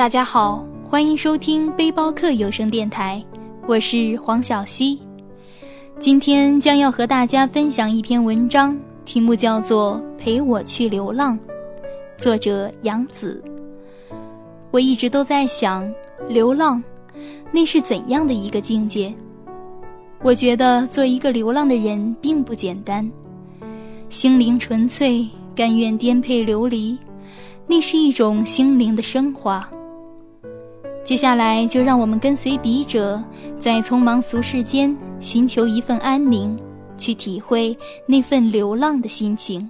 大家好，欢迎收听背包客有声电台，我是黄小溪。今天将要和大家分享一篇文章，题目叫做《陪我去流浪》，作者杨子。我一直都在想，流浪，那是怎样的一个境界？我觉得做一个流浪的人并不简单，心灵纯粹，甘愿颠沛流离，那是一种心灵的升华。接下来，就让我们跟随笔者，在匆忙俗世间寻求一份安宁，去体会那份流浪的心情。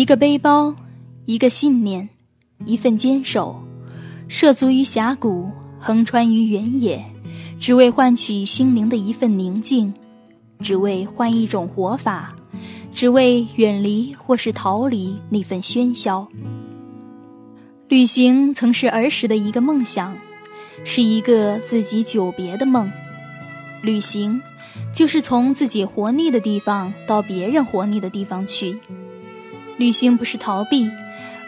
一个背包，一个信念，一份坚守，涉足于峡谷，横穿于原野，只为换取心灵的一份宁静，只为换一种活法，只为远离或是逃离那份喧嚣。旅行曾是儿时的一个梦想，是一个自己久别的梦。旅行，就是从自己活腻的地方到别人活腻的地方去。旅行不是逃避，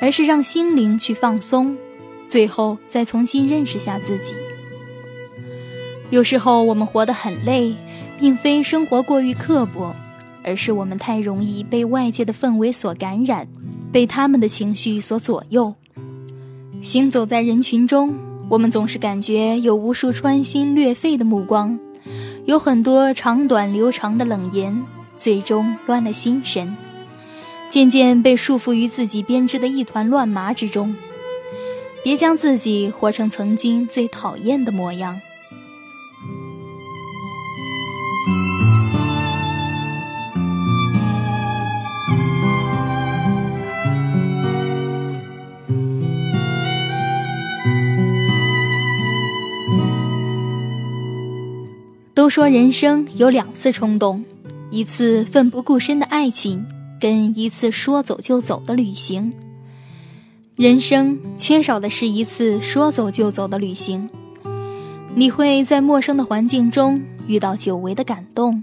而是让心灵去放松，最后再重新认识下自己。有时候我们活得很累，并非生活过于刻薄，而是我们太容易被外界的氛围所感染，被他们的情绪所左右。行走在人群中，我们总是感觉有无数穿心裂肺的目光，有很多长短流长的冷言，最终乱了心神。渐渐被束缚于自己编织的一团乱麻之中，别将自己活成曾经最讨厌的模样。都说人生有两次冲动，一次奋不顾身的爱情。跟一次说走就走的旅行，人生缺少的是一次说走就走的旅行。你会在陌生的环境中遇到久违的感动。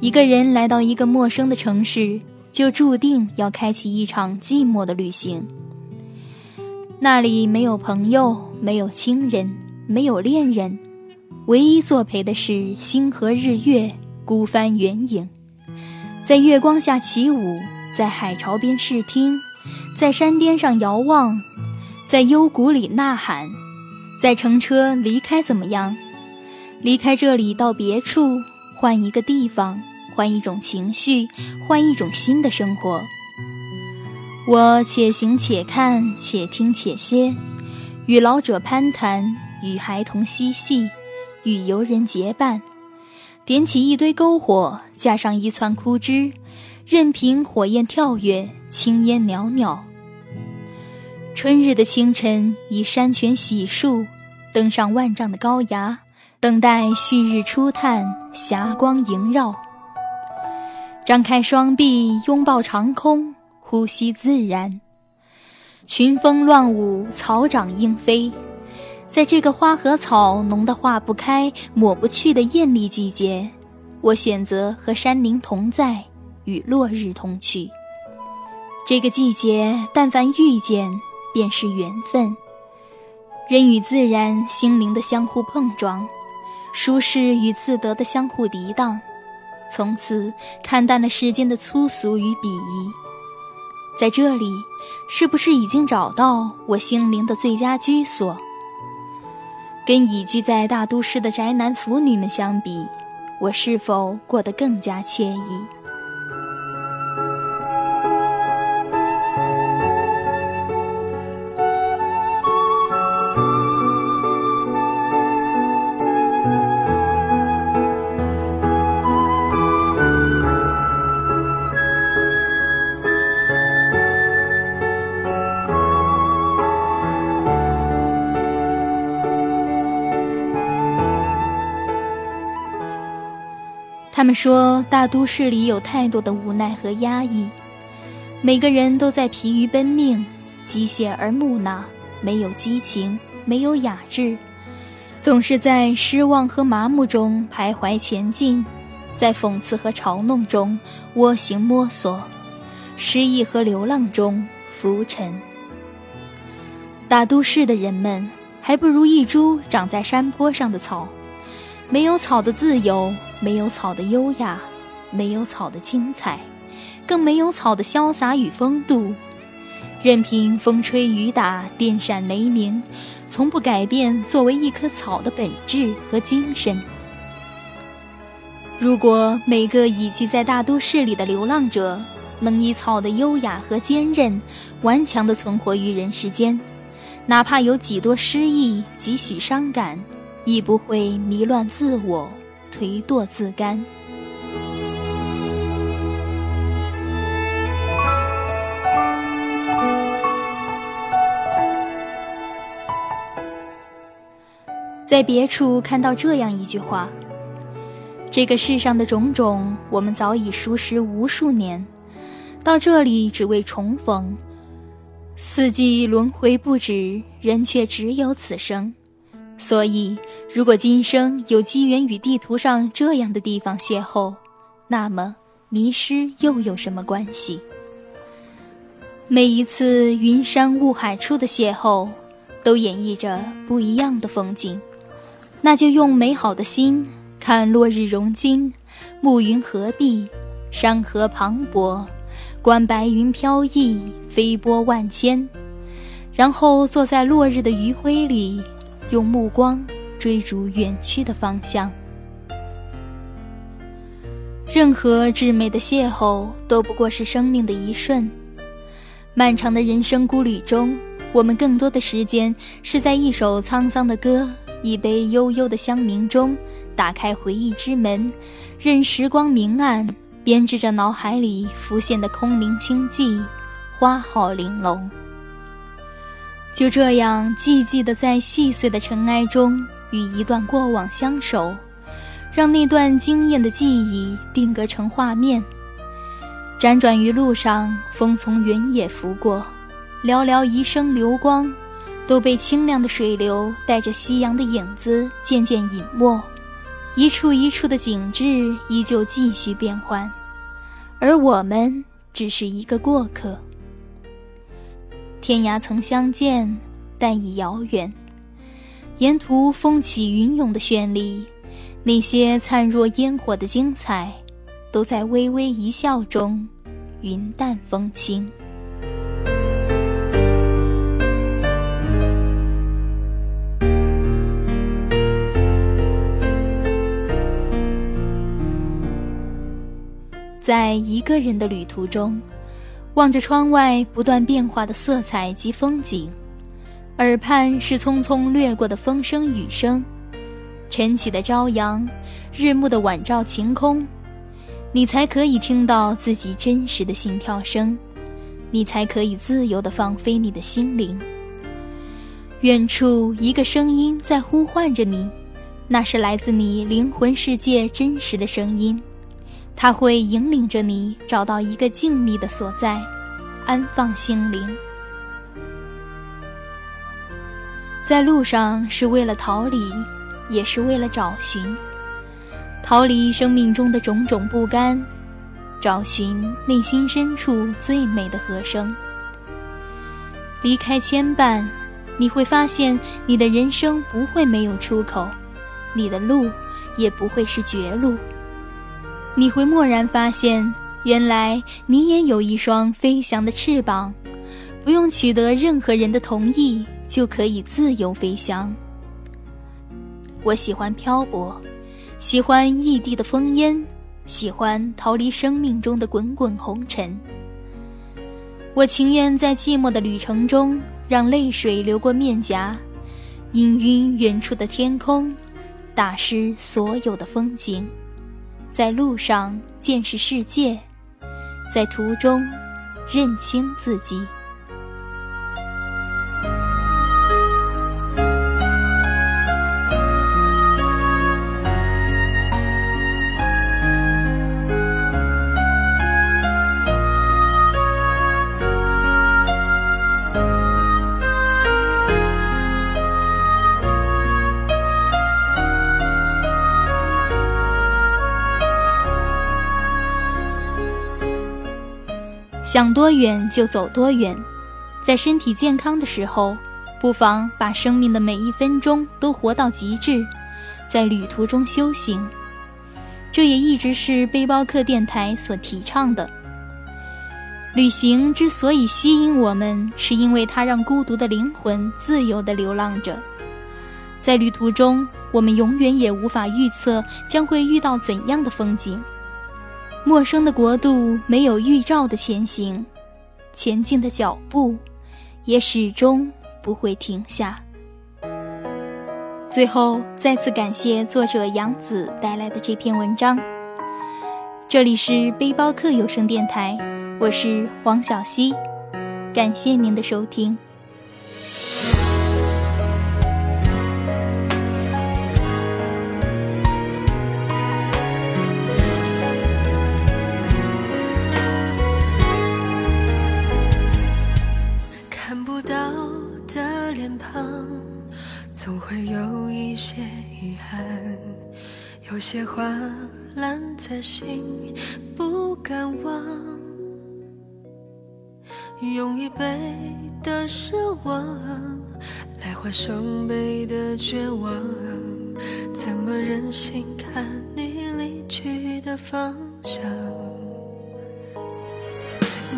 一个人来到一个陌生的城市，就注定要开启一场寂寞的旅行。那里没有朋友，没有亲人，没有恋人，唯一作陪的是星河日月，孤帆远影。在月光下起舞，在海潮边视听，在山巅上遥望，在幽谷里呐喊，在乘车离开怎么样？离开这里到别处，换一个地方，换一种情绪，换一种新的生活。我且行且看，且听且歇，与老者攀谈，与孩童嬉戏，与游人结伴。点起一堆篝火，架上一串枯枝，任凭火焰跳跃，青烟袅袅。春日的清晨，以山泉洗漱，登上万丈的高崖，等待旭日初探，霞光萦绕。张开双臂，拥抱长空，呼吸自然。群峰乱舞，草长莺飞。在这个花和草浓得化不开、抹不去的艳丽季节，我选择和山林同在，与落日同去。这个季节，但凡遇见，便是缘分。人与自然、心灵的相互碰撞，舒适与自得的相互涤荡，从此看淡了世间的粗俗与鄙夷。在这里，是不是已经找到我心灵的最佳居所？跟已居在大都市的宅男腐女们相比，我是否过得更加惬意？他们说，大都市里有太多的无奈和压抑，每个人都在疲于奔命，机械而木讷，没有激情，没有雅致，总是在失望和麻木中徘徊前进，在讽刺和嘲弄中蜗行摸索，失意和流浪中浮沉。大都市的人们，还不如一株长在山坡上的草。没有草的自由，没有草的优雅，没有草的精彩，更没有草的潇洒与风度。任凭风吹雨打，电闪雷鸣，从不改变作为一棵草的本质和精神。如果每个隐居在大都市里的流浪者，能以草的优雅和坚韧，顽强地存活于人世间，哪怕有几多失意，几许伤感。亦不会迷乱自我，颓堕自甘。在别处看到这样一句话：“这个世上的种种，我们早已熟识无数年，到这里只为重逢。四季轮回不止，人却只有此生。”所以，如果今生有机缘与地图上这样的地方邂逅，那么迷失又有什么关系？每一次云山雾海处的邂逅，都演绎着不一样的风景。那就用美好的心看落日融金，暮云合璧，山河磅礴，观白云飘逸，飞波万千，然后坐在落日的余晖里。用目光追逐远去的方向。任何至美的邂逅都不过是生命的一瞬。漫长的人生孤旅中，我们更多的时间是在一首沧桑的歌、一杯悠悠的香茗中，打开回忆之门，任时光明暗，编织着脑海里浮现的空灵清寂，花好玲珑。就这样寂寂的在细碎的尘埃中与一段过往相守，让那段惊艳的记忆定格成画面。辗转于路上，风从原野拂过，寥寥一生流光，都被清亮的水流带着夕阳的影子渐渐隐没。一处一处的景致依旧继续变换，而我们只是一个过客。天涯曾相见，但已遥远。沿途风起云涌的绚丽，那些灿若烟火的精彩，都在微微一笑中，云淡风轻。在一个人的旅途中。望着窗外不断变化的色彩及风景，耳畔是匆匆掠过的风声雨声，晨起的朝阳，日暮的晚照晴空，你才可以听到自己真实的心跳声，你才可以自由地放飞你的心灵。远处一个声音在呼唤着你，那是来自你灵魂世界真实的声音。它会引领着你找到一个静谧的所在，安放心灵。在路上是为了逃离，也是为了找寻。逃离生命中的种种不甘，找寻内心深处最美的和声。离开牵绊，你会发现你的人生不会没有出口，你的路也不会是绝路。你会蓦然发现，原来你也有一双飞翔的翅膀，不用取得任何人的同意，就可以自由飞翔。我喜欢漂泊，喜欢异地的烽烟，喜欢逃离生命中的滚滚红尘。我情愿在寂寞的旅程中，让泪水流过面颊，氤氲远处的天空，打湿所有的风景。在路上见识世界，在途中认清自己。想多远就走多远，在身体健康的时候，不妨把生命的每一分钟都活到极致，在旅途中修行。这也一直是背包客电台所提倡的。旅行之所以吸引我们，是因为它让孤独的灵魂自由地流浪着。在旅途中，我们永远也无法预测将会遇到怎样的风景。陌生的国度没有预兆的前行，前进的脚步也始终不会停下。最后，再次感谢作者杨子带来的这篇文章。这里是背包客有声电台。我是黄小溪，感谢您的收听。总会有一些遗憾，有些话烂在心，不敢忘。用一杯的失望来换双倍的绝望，怎么忍心看你离去的方向？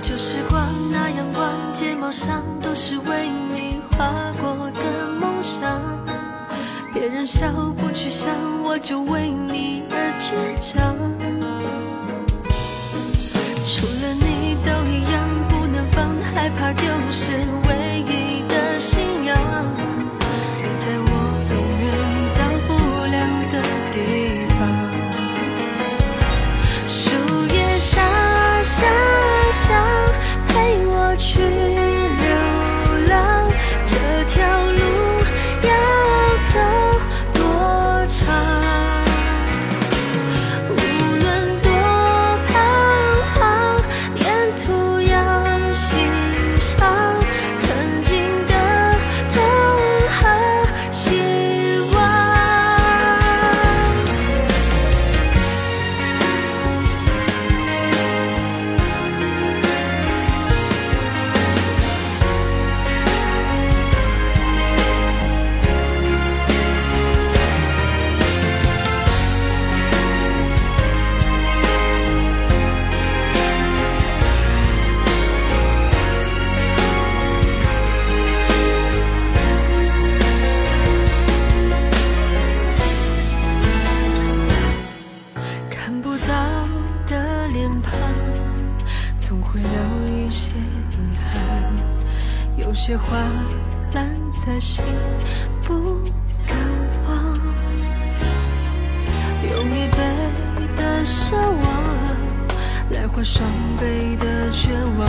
旧时光那阳光，睫毛上都是为你画过的梦想。别人笑不去想，我就为你而倔强。除了你都一样。不能放害怕丢失唯一的信仰，有些话烂在心，不敢忘。用一杯的奢望来换双倍的绝望，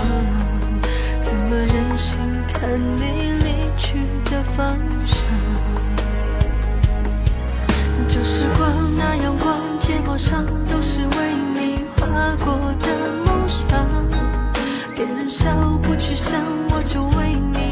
怎么忍心看你离去的方向？旧时光那阳光，睫毛上都是为你画过的梦想。别人笑不去想，我就为你。